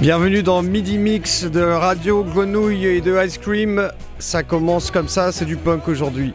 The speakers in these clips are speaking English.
Bienvenue dans Midi Mix de Radio Grenouille et de Ice Cream. Ça commence comme ça, c'est du punk aujourd'hui.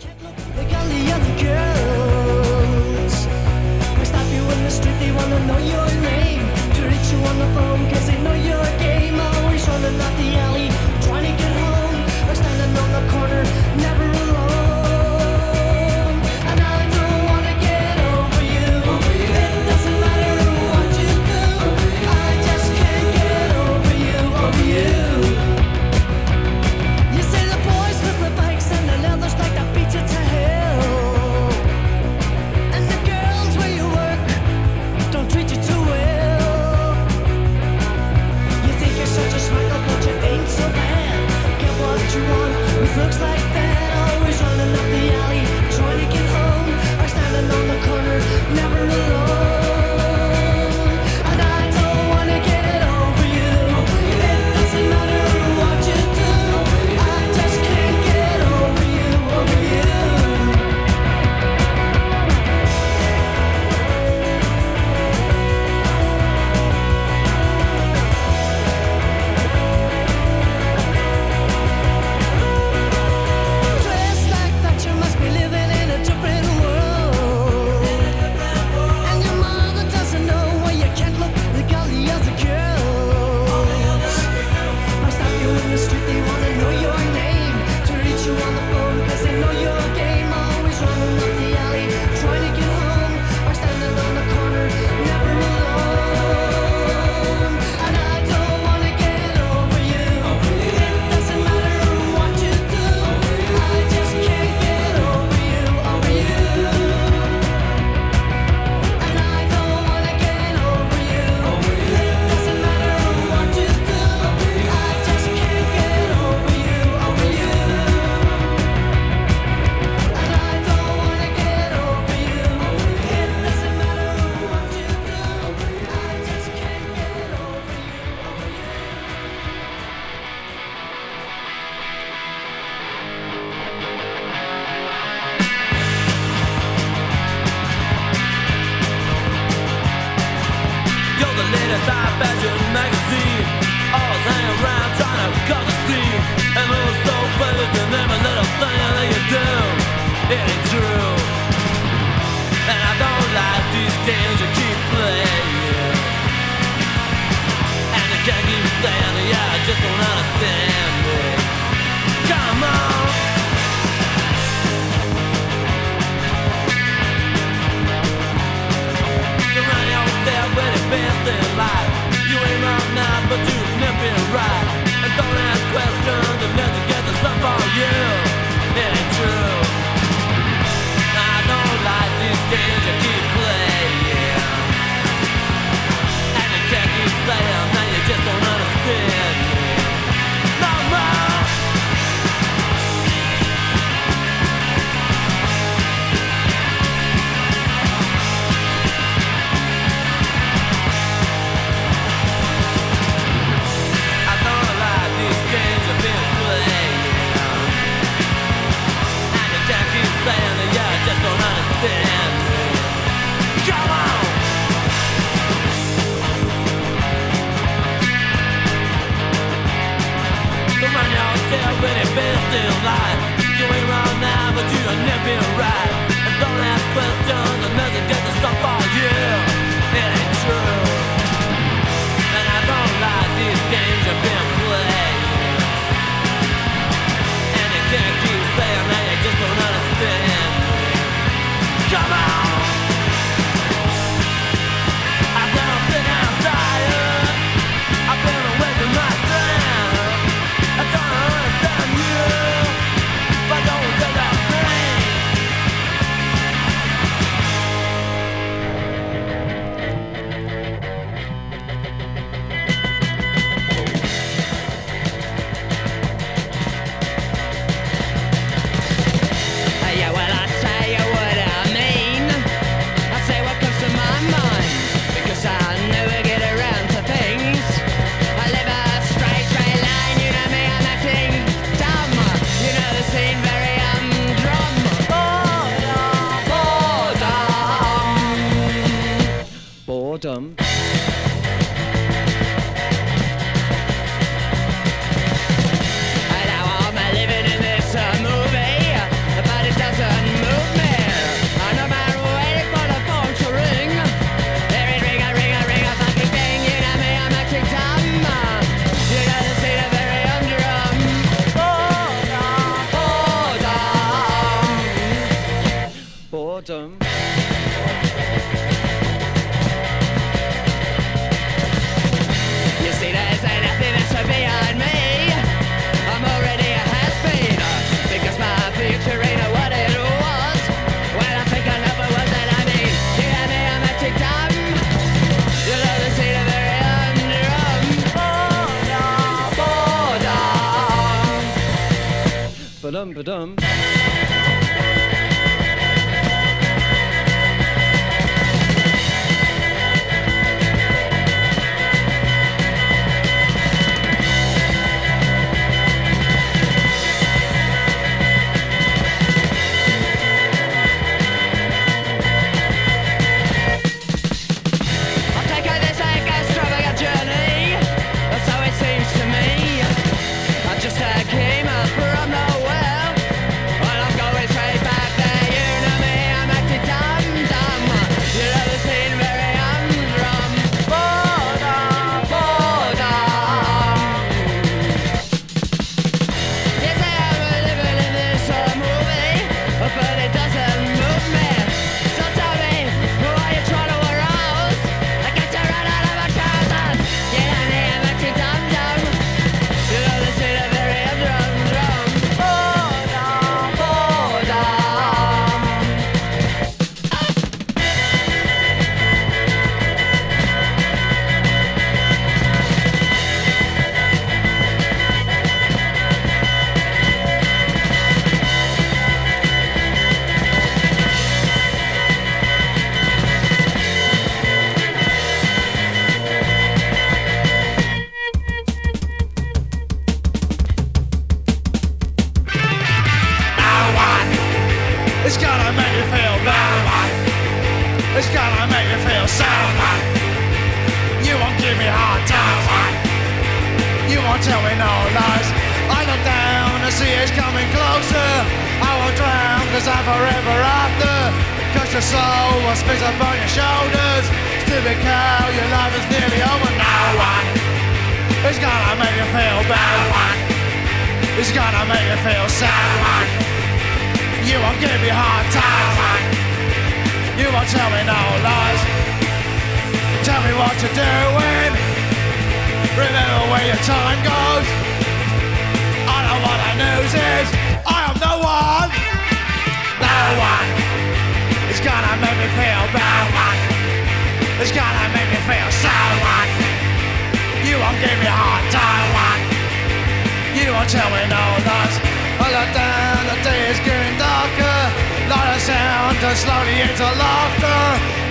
slowly into laughter.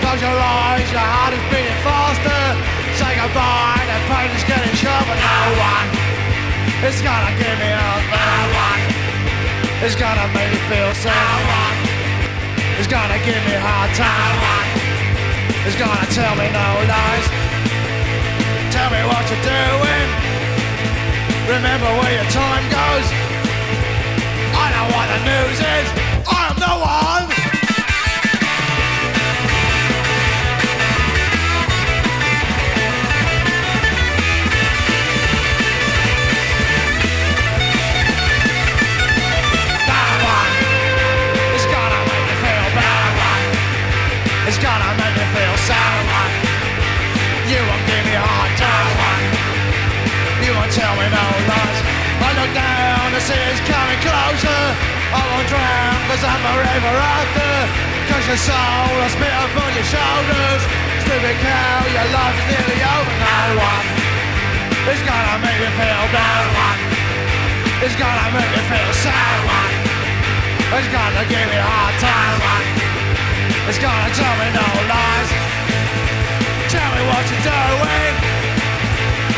Close your eyes, your heart is beating faster. Say goodbye, the pain is getting sharper. No one is gonna give me up. No one is gonna make me feel sad. No one is gonna give me hard time. No one is gonna tell me no lies. Tell me what you're doing. Remember where your time goes. I know what the news is. I'm the one. drown Cause I'm a raver after. Cause your soul I spit up on your shoulders. Stupid cow, your life is nearly over No one is gonna make you feel No one is gonna make you feel sad One is gonna give me a hard time One is gonna tell me no lies. Tell me what you're doing.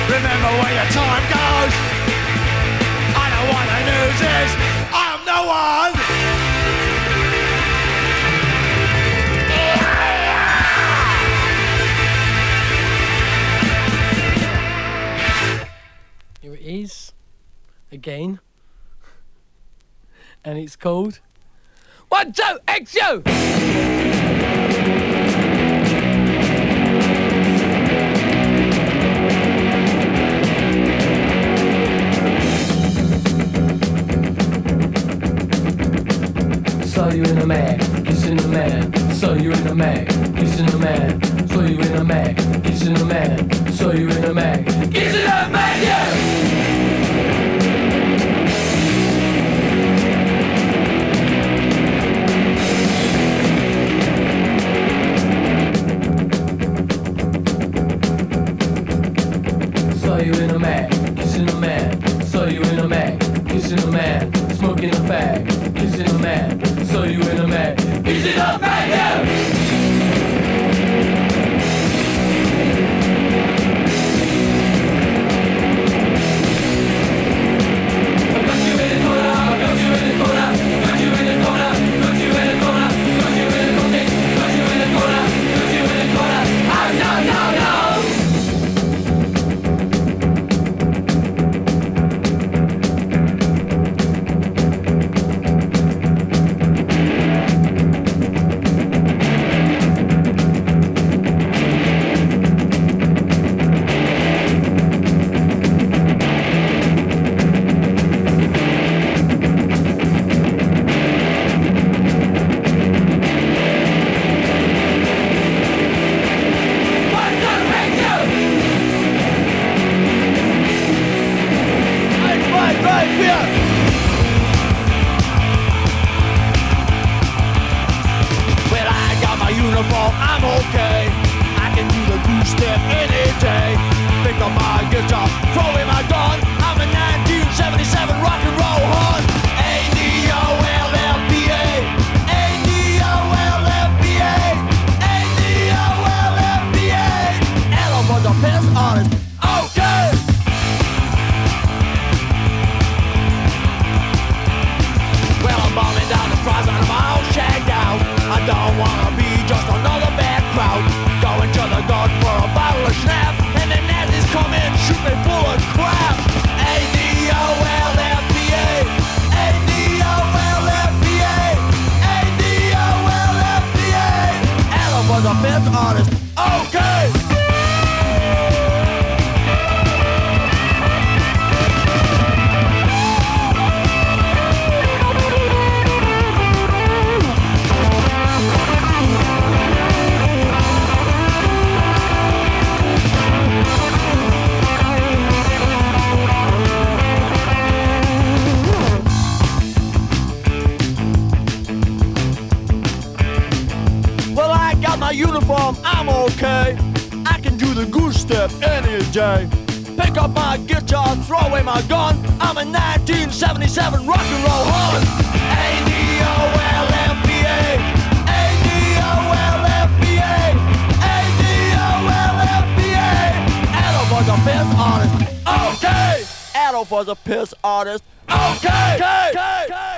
Remember where your time goes. I don't wanna lose this I'm the one days again. and it's called One, Two, X You! saw you in the mag in the man, so you in a mag, kissing the man, so you in a mag, kissing the man, so you in the mag, kiss in the saw you in a mag, kissing a man. Saw you in a mag, kissing a man, smoking a fag, kissing a man. Saw you in a mag. Easy to are gone. I'm a 1977 rock and roll horn. A D O L F B A, A D O L F B A, A D O L F B A. Adolf was a piss artist. Okay. Adolf was a piss artist. Okay. okay. okay. okay.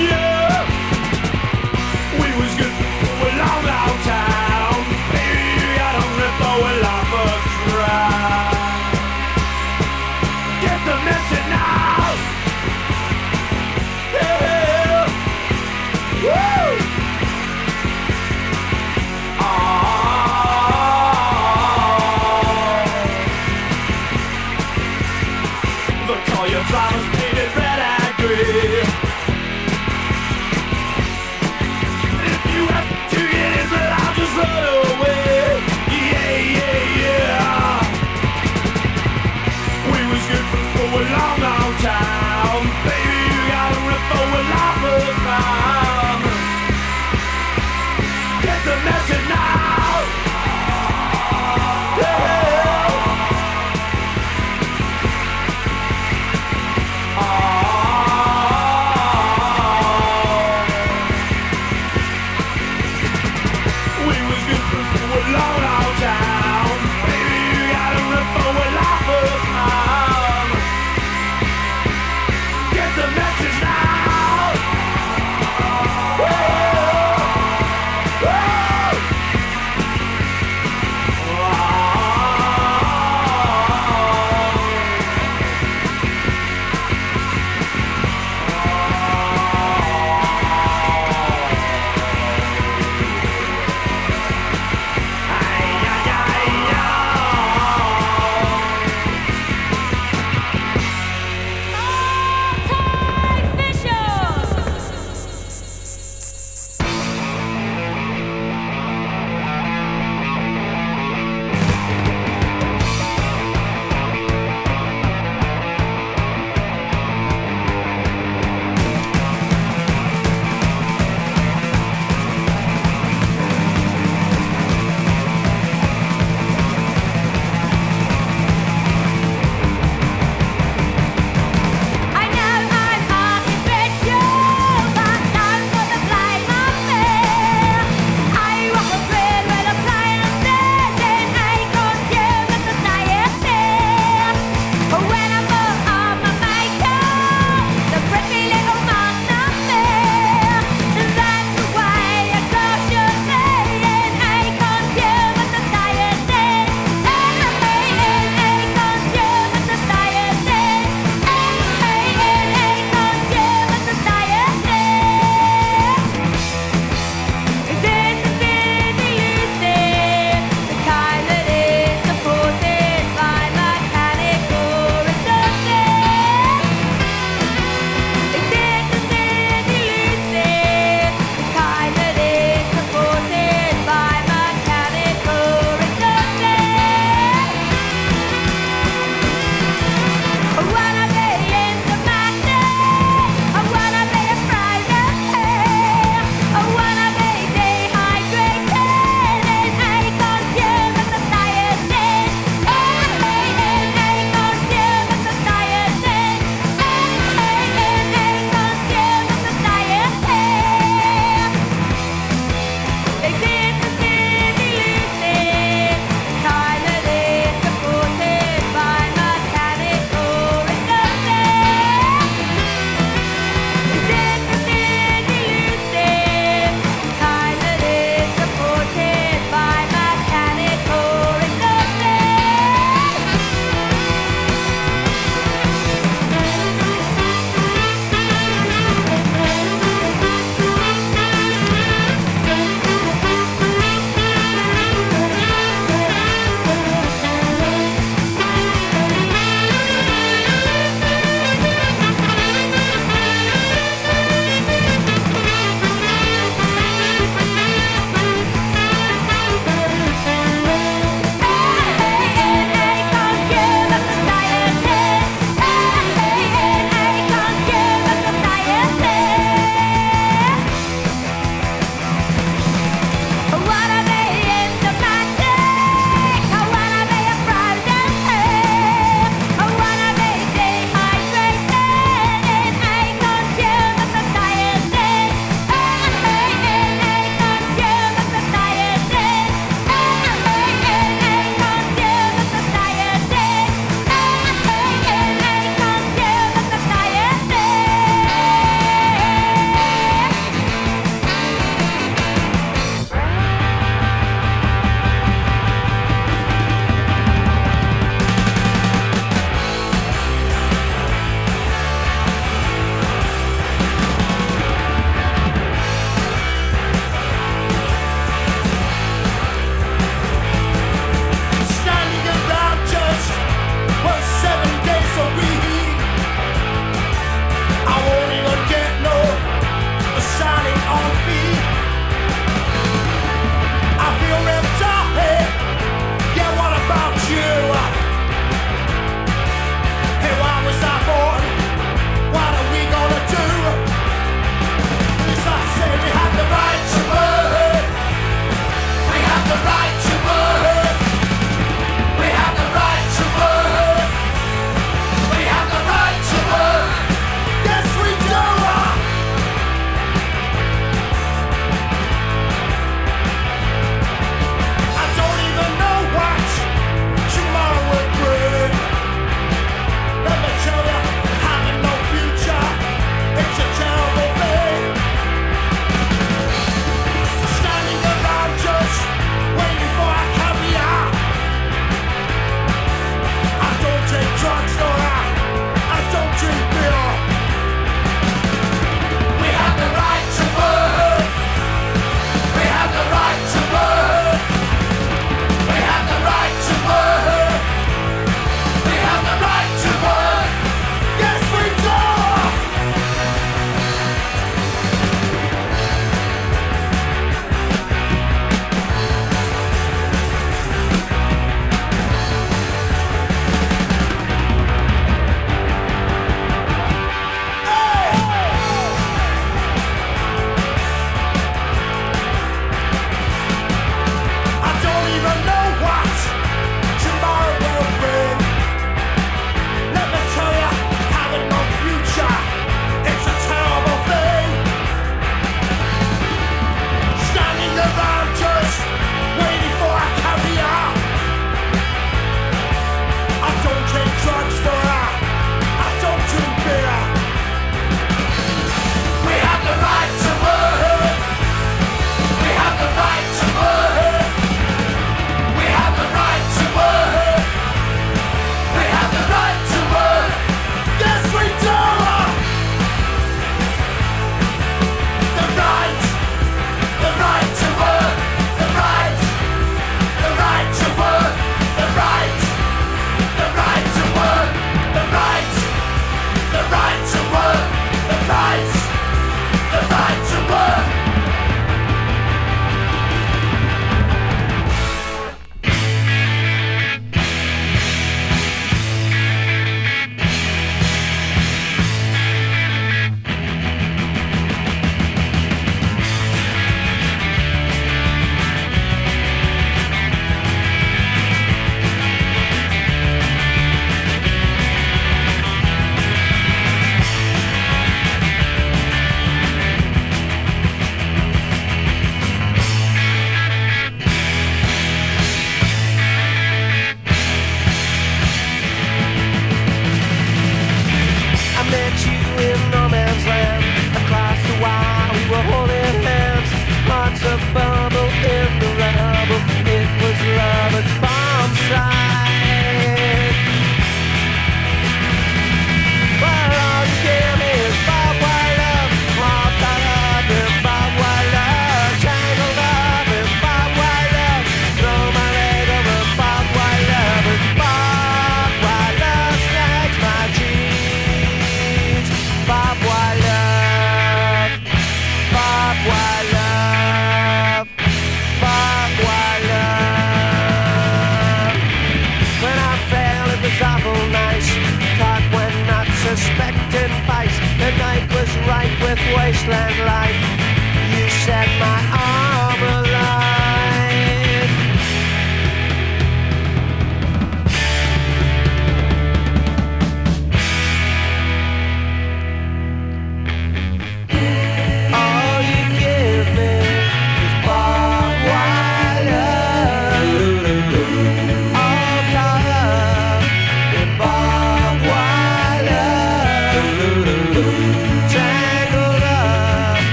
Yeah!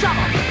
上。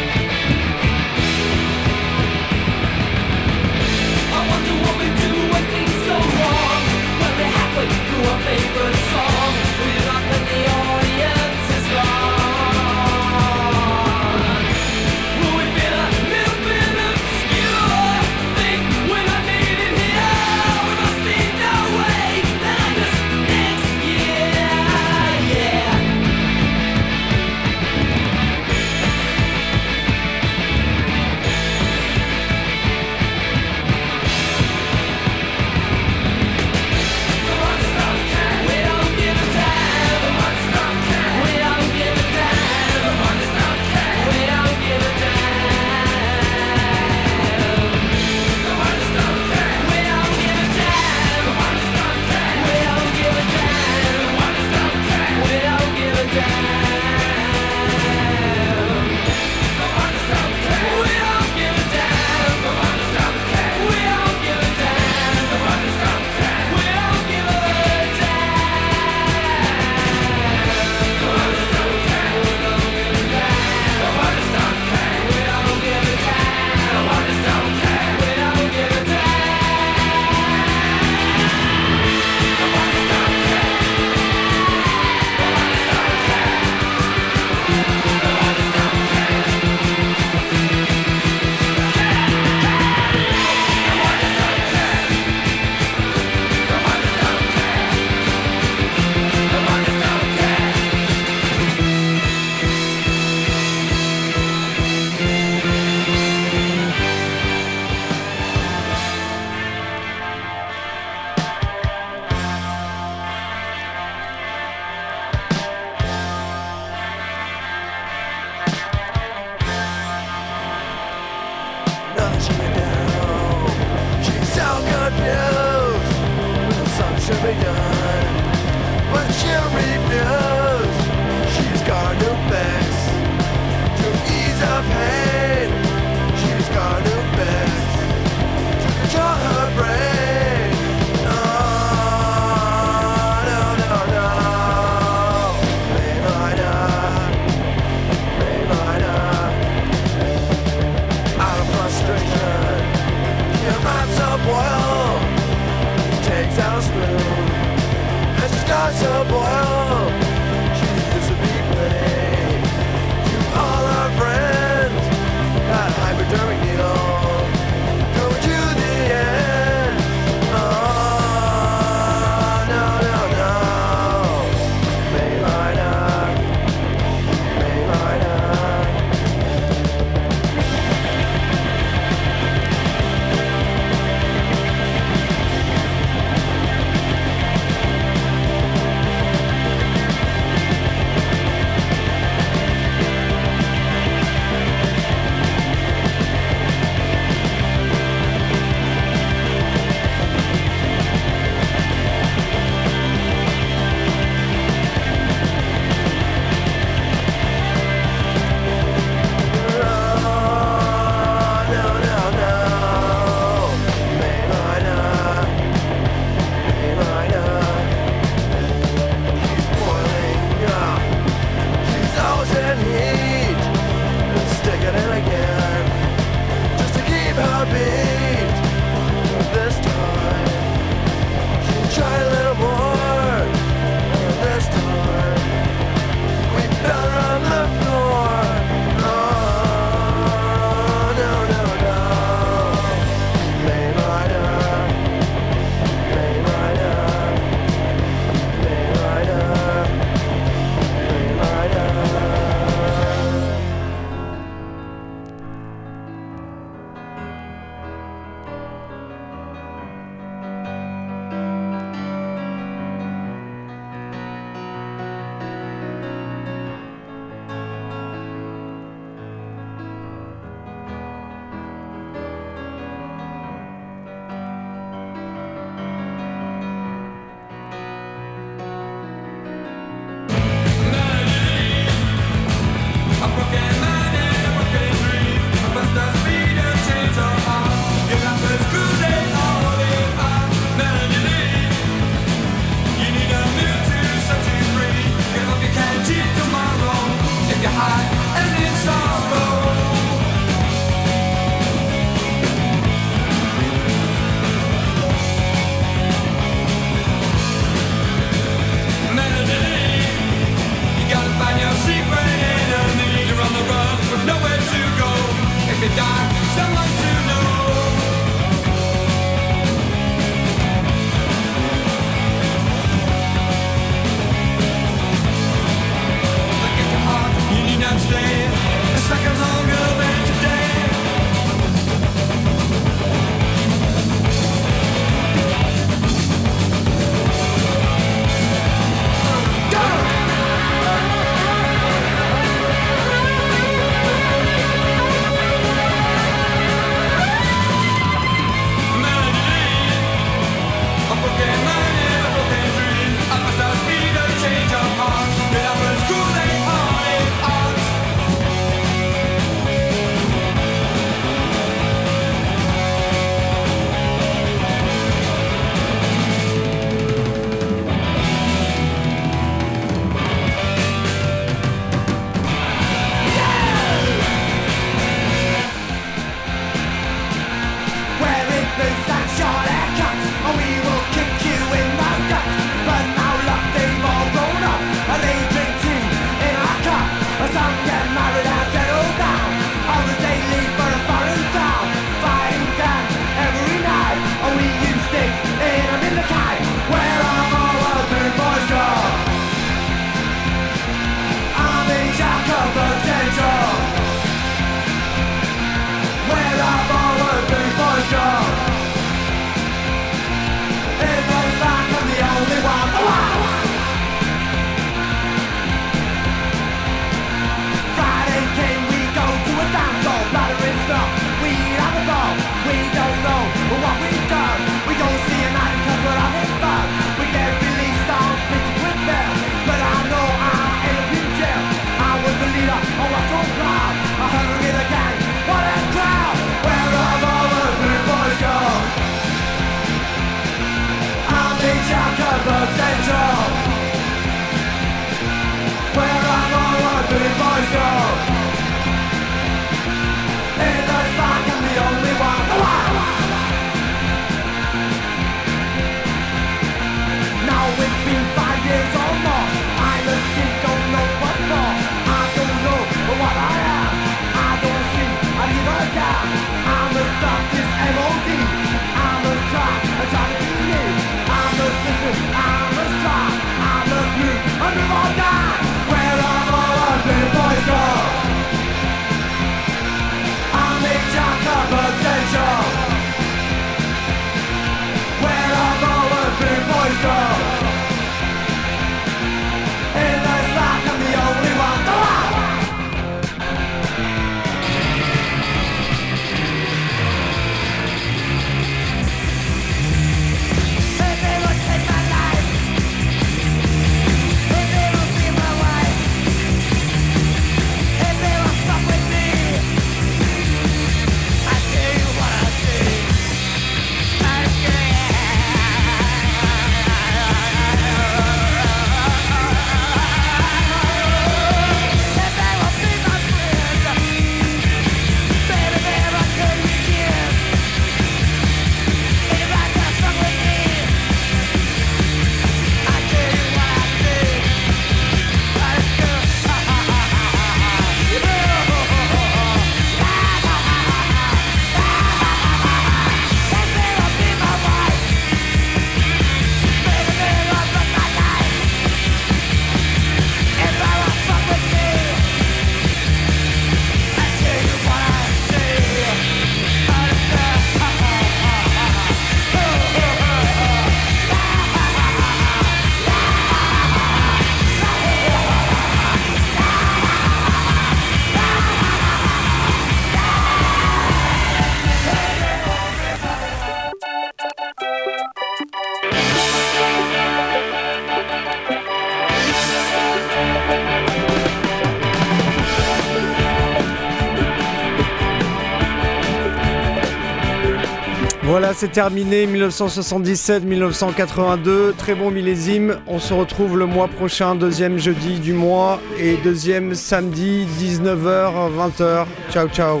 C'est terminé 1977-1982. Très bon millésime. On se retrouve le mois prochain, deuxième jeudi du mois et deuxième samedi, 19h, 20h. Ciao, ciao.